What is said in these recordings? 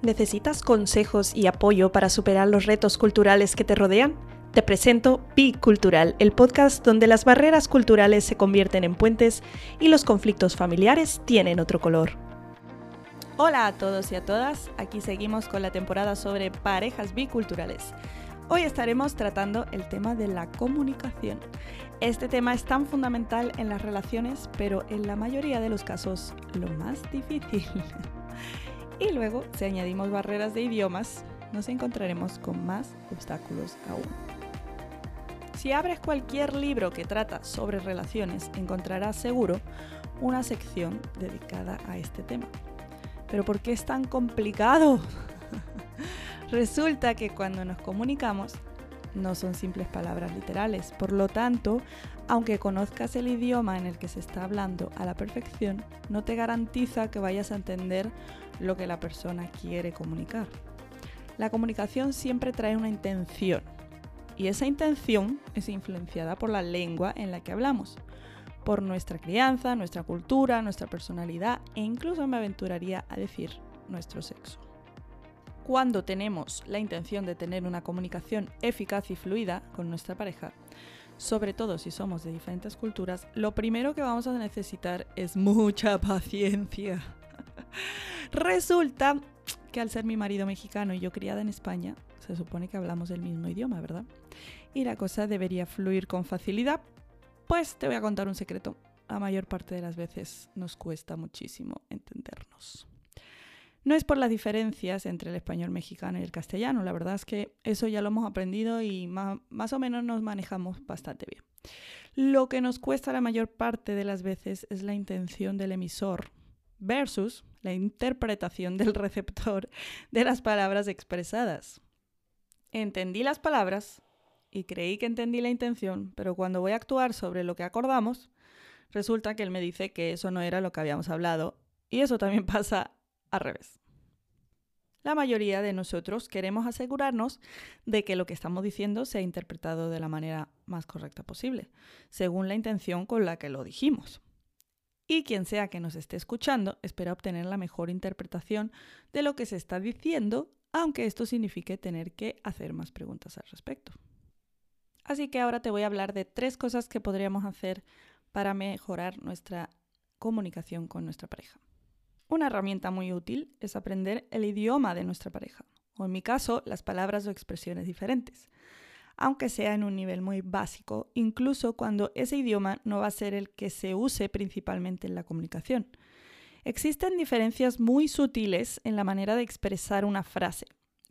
¿Necesitas consejos y apoyo para superar los retos culturales que te rodean? Te presento Bicultural, el podcast donde las barreras culturales se convierten en puentes y los conflictos familiares tienen otro color. Hola a todos y a todas, aquí seguimos con la temporada sobre parejas biculturales. Hoy estaremos tratando el tema de la comunicación. Este tema es tan fundamental en las relaciones, pero en la mayoría de los casos lo más difícil. y luego, si añadimos barreras de idiomas, nos encontraremos con más obstáculos aún. Si abres cualquier libro que trata sobre relaciones, encontrarás seguro una sección dedicada a este tema. Pero ¿por qué es tan complicado? Resulta que cuando nos comunicamos no son simples palabras literales. Por lo tanto, aunque conozcas el idioma en el que se está hablando a la perfección, no te garantiza que vayas a entender lo que la persona quiere comunicar. La comunicación siempre trae una intención y esa intención es influenciada por la lengua en la que hablamos, por nuestra crianza, nuestra cultura, nuestra personalidad e incluso me aventuraría a decir nuestro sexo cuando tenemos la intención de tener una comunicación eficaz y fluida con nuestra pareja, sobre todo si somos de diferentes culturas, lo primero que vamos a necesitar es mucha paciencia. Resulta que al ser mi marido mexicano y yo criada en España, se supone que hablamos el mismo idioma, ¿verdad? Y la cosa debería fluir con facilidad. Pues te voy a contar un secreto. La mayor parte de las veces nos cuesta muchísimo entendernos. No es por las diferencias entre el español mexicano y el castellano, la verdad es que eso ya lo hemos aprendido y más, o menos nos manejamos bastante bien. Lo que nos cuesta la mayor parte de las veces es la intención del emisor versus la interpretación del receptor de las palabras expresadas. Entendí las palabras y creí que entendí la intención, pero cuando voy a actuar sobre lo que acordamos, resulta que él me dice que eso no era lo que habíamos hablado. Y eso también pasa al revés. La mayoría de nosotros queremos asegurarnos de que lo que estamos diciendo sea interpretado de la manera más correcta posible, según la intención con la que lo dijimos. Y quien sea que nos esté escuchando espera obtener la mejor interpretación de lo que se está diciendo, aunque esto signifique tener que hacer más preguntas al respecto. Así que ahora te voy a hablar de tres cosas que podríamos hacer para mejorar nuestra comunicación con nuestra pareja. Una herramienta muy útil es aprender el idioma de nuestra pareja, o en mi caso, las palabras o expresiones diferentes, aunque sea en un nivel muy básico, incluso cuando ese idioma no va a ser el que se use principalmente en la comunicación. Existen diferencias muy sutiles en la manera de expresar una frase,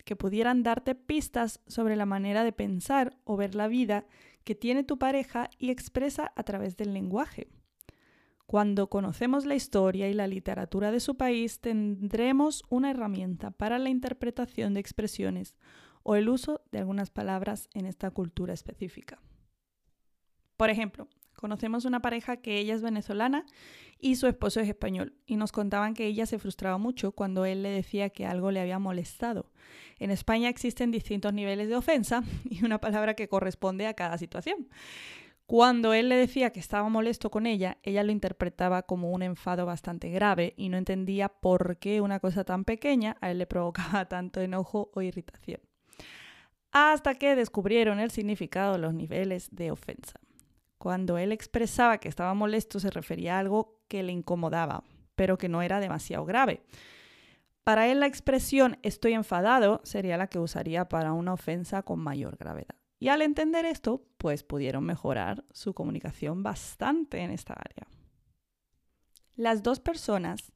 que pudieran darte pistas sobre la manera de pensar o ver la vida que tiene tu pareja y expresa a través del lenguaje. Cuando conocemos la historia y la literatura de su país, tendremos una herramienta para la interpretación de expresiones o el uso de algunas palabras en esta cultura específica. Por ejemplo, conocemos una pareja que ella es venezolana y su esposo es español, y nos contaban que ella se frustraba mucho cuando él le decía que algo le había molestado. En España existen distintos niveles de ofensa y una palabra que corresponde a cada situación. Cuando él le decía que estaba molesto con ella, ella lo interpretaba como un enfado bastante grave y no entendía por qué una cosa tan pequeña a él le provocaba tanto enojo o irritación. Hasta que descubrieron el significado de los niveles de ofensa. Cuando él expresaba que estaba molesto se refería a algo que le incomodaba, pero que no era demasiado grave. Para él la expresión estoy enfadado sería la que usaría para una ofensa con mayor gravedad. Y al entender esto, pues pudieron mejorar su comunicación bastante en esta área. Las dos personas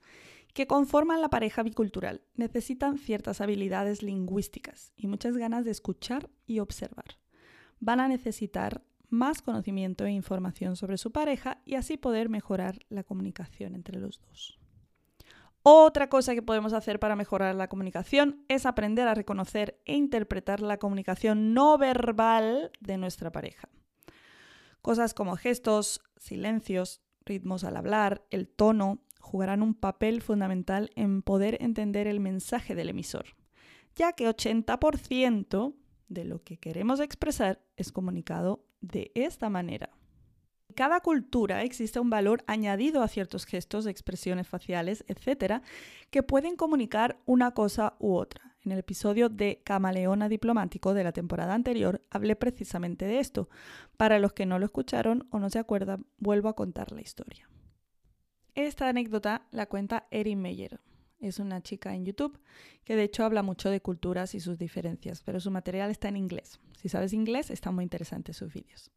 que conforman la pareja bicultural necesitan ciertas habilidades lingüísticas y muchas ganas de escuchar y observar. Van a necesitar más conocimiento e información sobre su pareja y así poder mejorar la comunicación entre los dos. Otra cosa que podemos hacer para mejorar la comunicación es aprender a reconocer e interpretar la comunicación no verbal de nuestra pareja. Cosas como gestos, silencios, ritmos al hablar, el tono, jugarán un papel fundamental en poder entender el mensaje del emisor, ya que 80% de lo que queremos expresar es comunicado de esta manera. Cada cultura existe un valor añadido a ciertos gestos, expresiones faciales, etcétera, que pueden comunicar una cosa u otra. En el episodio de Camaleona Diplomático de la temporada anterior hablé precisamente de esto. Para los que no lo escucharon o no se acuerdan, vuelvo a contar la historia. Esta anécdota la cuenta Erin Meyer. Es una chica en YouTube que de hecho habla mucho de culturas y sus diferencias, pero su material está en inglés. Si sabes inglés, están muy interesantes sus vídeos.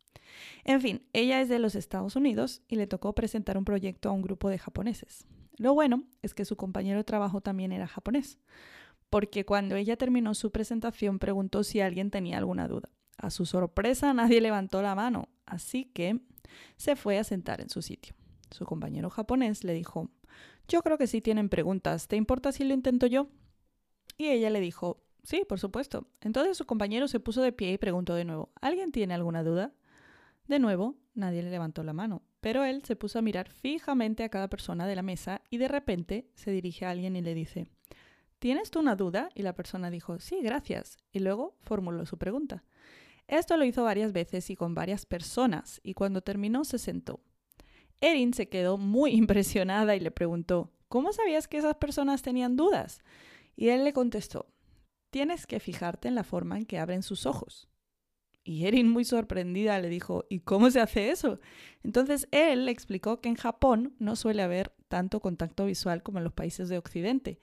En fin, ella es de los Estados Unidos y le tocó presentar un proyecto a un grupo de japoneses. Lo bueno es que su compañero de trabajo también era japonés, porque cuando ella terminó su presentación preguntó si alguien tenía alguna duda. A su sorpresa nadie levantó la mano, así que se fue a sentar en su sitio. Su compañero japonés le dijo, yo creo que sí tienen preguntas, ¿te importa si lo intento yo? Y ella le dijo, sí, por supuesto. Entonces su compañero se puso de pie y preguntó de nuevo, ¿alguien tiene alguna duda? De nuevo, nadie le levantó la mano, pero él se puso a mirar fijamente a cada persona de la mesa y de repente se dirige a alguien y le dice, ¿Tienes tú una duda? Y la persona dijo, sí, gracias. Y luego formuló su pregunta. Esto lo hizo varias veces y con varias personas, y cuando terminó se sentó. Erin se quedó muy impresionada y le preguntó, ¿cómo sabías que esas personas tenían dudas? Y él le contestó, tienes que fijarte en la forma en que abren sus ojos. Y Erin, muy sorprendida, le dijo, ¿y cómo se hace eso? Entonces él le explicó que en Japón no suele haber tanto contacto visual como en los países de Occidente.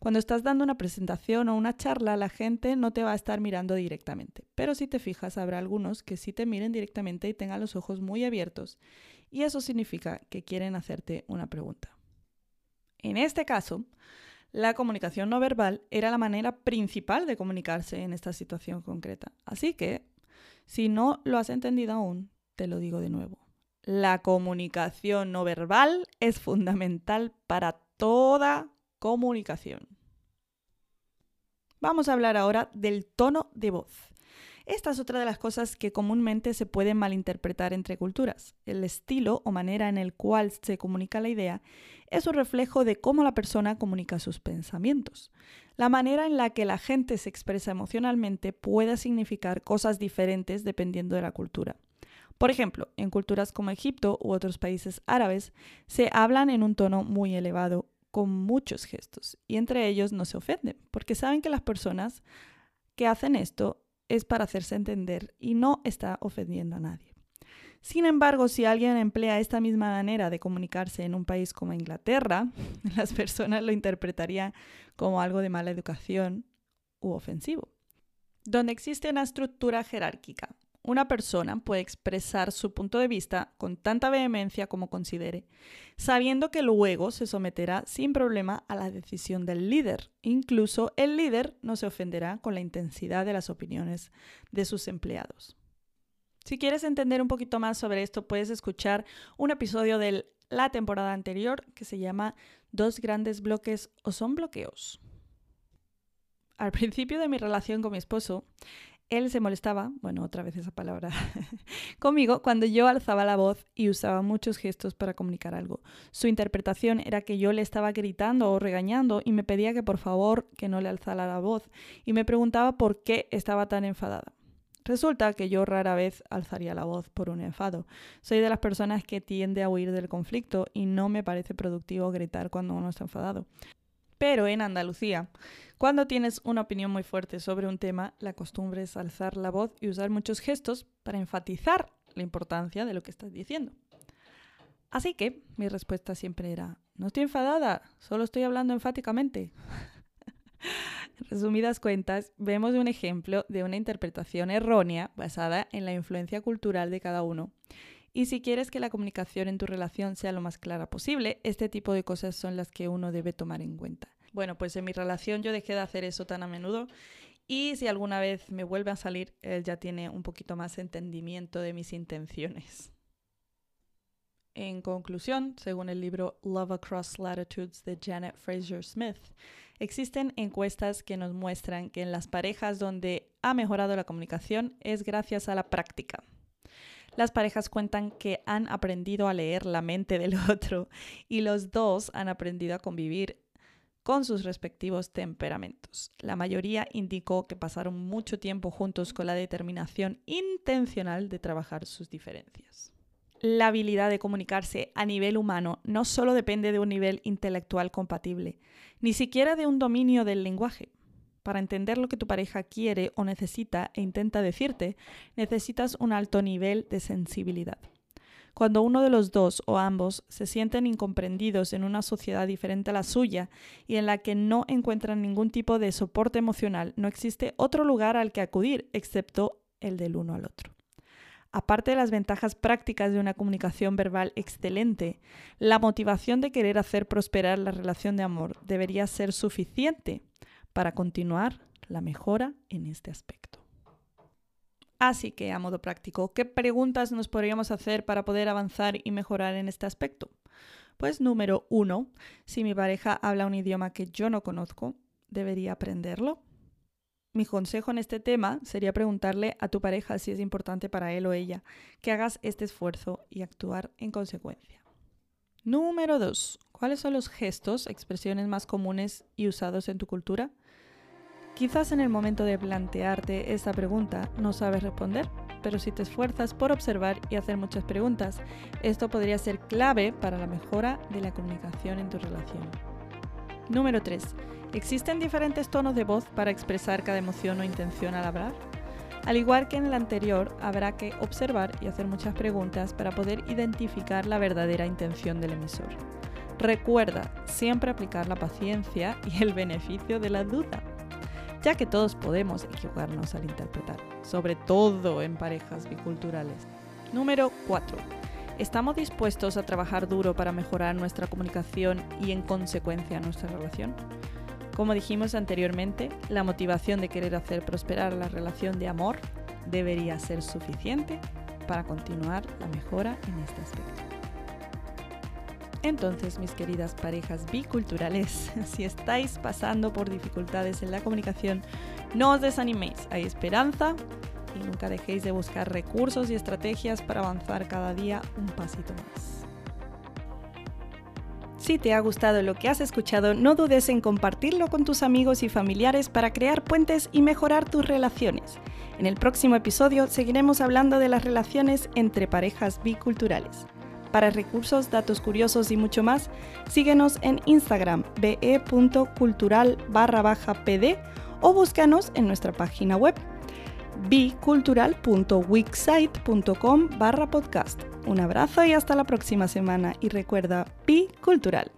Cuando estás dando una presentación o una charla, la gente no te va a estar mirando directamente. Pero si te fijas, habrá algunos que sí te miren directamente y tengan los ojos muy abiertos. Y eso significa que quieren hacerte una pregunta. En este caso, la comunicación no verbal era la manera principal de comunicarse en esta situación concreta. Así que si no lo has entendido aún, te lo digo de nuevo. La comunicación no verbal es fundamental para toda comunicación. Vamos a hablar ahora del tono de voz. Esta es otra de las cosas que comúnmente se pueden malinterpretar entre culturas. El estilo o manera en el cual se comunica la idea es un reflejo de cómo la persona comunica sus pensamientos. La manera en la que la gente se expresa emocionalmente puede significar cosas diferentes dependiendo de la cultura. Por ejemplo, en culturas como Egipto u otros países árabes se hablan en un tono muy elevado, con muchos gestos, y entre ellos no se ofenden, porque saben que las personas que hacen esto es para hacerse entender y no está ofendiendo a nadie. Sin embargo, si alguien emplea esta misma manera de comunicarse en un país como Inglaterra, las personas lo interpretarían como algo de mala educación u ofensivo. Donde existe una estructura jerárquica, una persona puede expresar su punto de vista con tanta vehemencia como considere, sabiendo que luego se someterá sin problema a la decisión del líder. Incluso el líder no se ofenderá con la intensidad de las opiniones de sus empleados. Si quieres entender un poquito más sobre esto, puedes escuchar un episodio de la temporada anterior que se llama Dos grandes bloques o son bloqueos. Al principio de mi relación con mi esposo, él se molestaba, bueno, otra vez esa palabra, conmigo cuando yo alzaba la voz y usaba muchos gestos para comunicar algo. Su interpretación era que yo le estaba gritando o regañando y me pedía que por favor que no le alzara la voz y me preguntaba por qué estaba tan enfadada. Resulta que yo rara vez alzaría la voz por un enfado. Soy de las personas que tiende a huir del conflicto y no me parece productivo gritar cuando uno está enfadado. Pero en Andalucía, cuando tienes una opinión muy fuerte sobre un tema, la costumbre es alzar la voz y usar muchos gestos para enfatizar la importancia de lo que estás diciendo. Así que mi respuesta siempre era, no estoy enfadada, solo estoy hablando enfáticamente. en resumidas cuentas, vemos un ejemplo de una interpretación errónea basada en la influencia cultural de cada uno. Y si quieres que la comunicación en tu relación sea lo más clara posible, este tipo de cosas son las que uno debe tomar en cuenta. Bueno, pues en mi relación yo dejé de hacer eso tan a menudo y si alguna vez me vuelve a salir, él ya tiene un poquito más entendimiento de mis intenciones. En conclusión, según el libro Love Across Latitudes de Janet Fraser Smith, existen encuestas que nos muestran que en las parejas donde ha mejorado la comunicación es gracias a la práctica. Las parejas cuentan que han aprendido a leer la mente del otro y los dos han aprendido a convivir con sus respectivos temperamentos. La mayoría indicó que pasaron mucho tiempo juntos con la determinación intencional de trabajar sus diferencias. la habilidad de comunicarse a nivel humano no solo depende de un nivel intelectual compatible, ni siquiera de un dominio del lenguaje. Para entender lo que tu pareja quiere o necesita e intenta decirte, necesitas un alto nivel de sensibilidad. Cuando uno de los dos o ambos se sienten incomprendidos en una sociedad diferente a la suya y en la que no encuentran ningún tipo de soporte emocional, no existe otro lugar al que acudir excepto el del uno al otro. Aparte de las ventajas prácticas de una comunicación verbal excelente, la motivación de querer hacer prosperar la relación de amor debería ser suficiente para continuar la mejora en este aspecto. Así que, a modo práctico, ¿qué preguntas nos podríamos hacer para poder avanzar y mejorar en este aspecto? Pues número uno, si mi pareja habla un idioma que yo no conozco, ¿debería aprenderlo? Mi consejo en este tema sería preguntarle a tu pareja si es importante para él o ella que hagas este esfuerzo y actuar en consecuencia. Número 2. ¿Cuáles son los gestos, expresiones más comunes y usados en tu cultura? Quizás en el momento de plantearte esta pregunta no sabes responder, pero si te esfuerzas por observar y hacer muchas preguntas, esto podría ser clave para la mejora de la comunicación en tu relación. Número 3. ¿Existen diferentes tonos de voz para expresar cada emoción o intención al hablar? Al igual que en el anterior, habrá que observar y hacer muchas preguntas para poder identificar la verdadera intención del emisor. Recuerda siempre aplicar la paciencia y el beneficio de la duda, ya que todos podemos equivocarnos al interpretar, sobre todo en parejas biculturales. Número 4. ¿Estamos dispuestos a trabajar duro para mejorar nuestra comunicación y en consecuencia nuestra relación? Como dijimos anteriormente, la motivación de querer hacer prosperar la relación de amor debería ser suficiente para continuar la mejora en este aspecto. Entonces, mis queridas parejas biculturales, si estáis pasando por dificultades en la comunicación, no os desaniméis, hay esperanza y nunca dejéis de buscar recursos y estrategias para avanzar cada día un pasito más. Si te ha gustado lo que has escuchado, no dudes en compartirlo con tus amigos y familiares para crear puentes y mejorar tus relaciones. En el próximo episodio seguiremos hablando de las relaciones entre parejas biculturales. Para recursos, datos curiosos y mucho más, síguenos en Instagram be.cultural pd o búscanos en nuestra página web bicultural.wixsite.com barra podcast. Un abrazo y hasta la próxima semana y recuerda, Bi Cultural.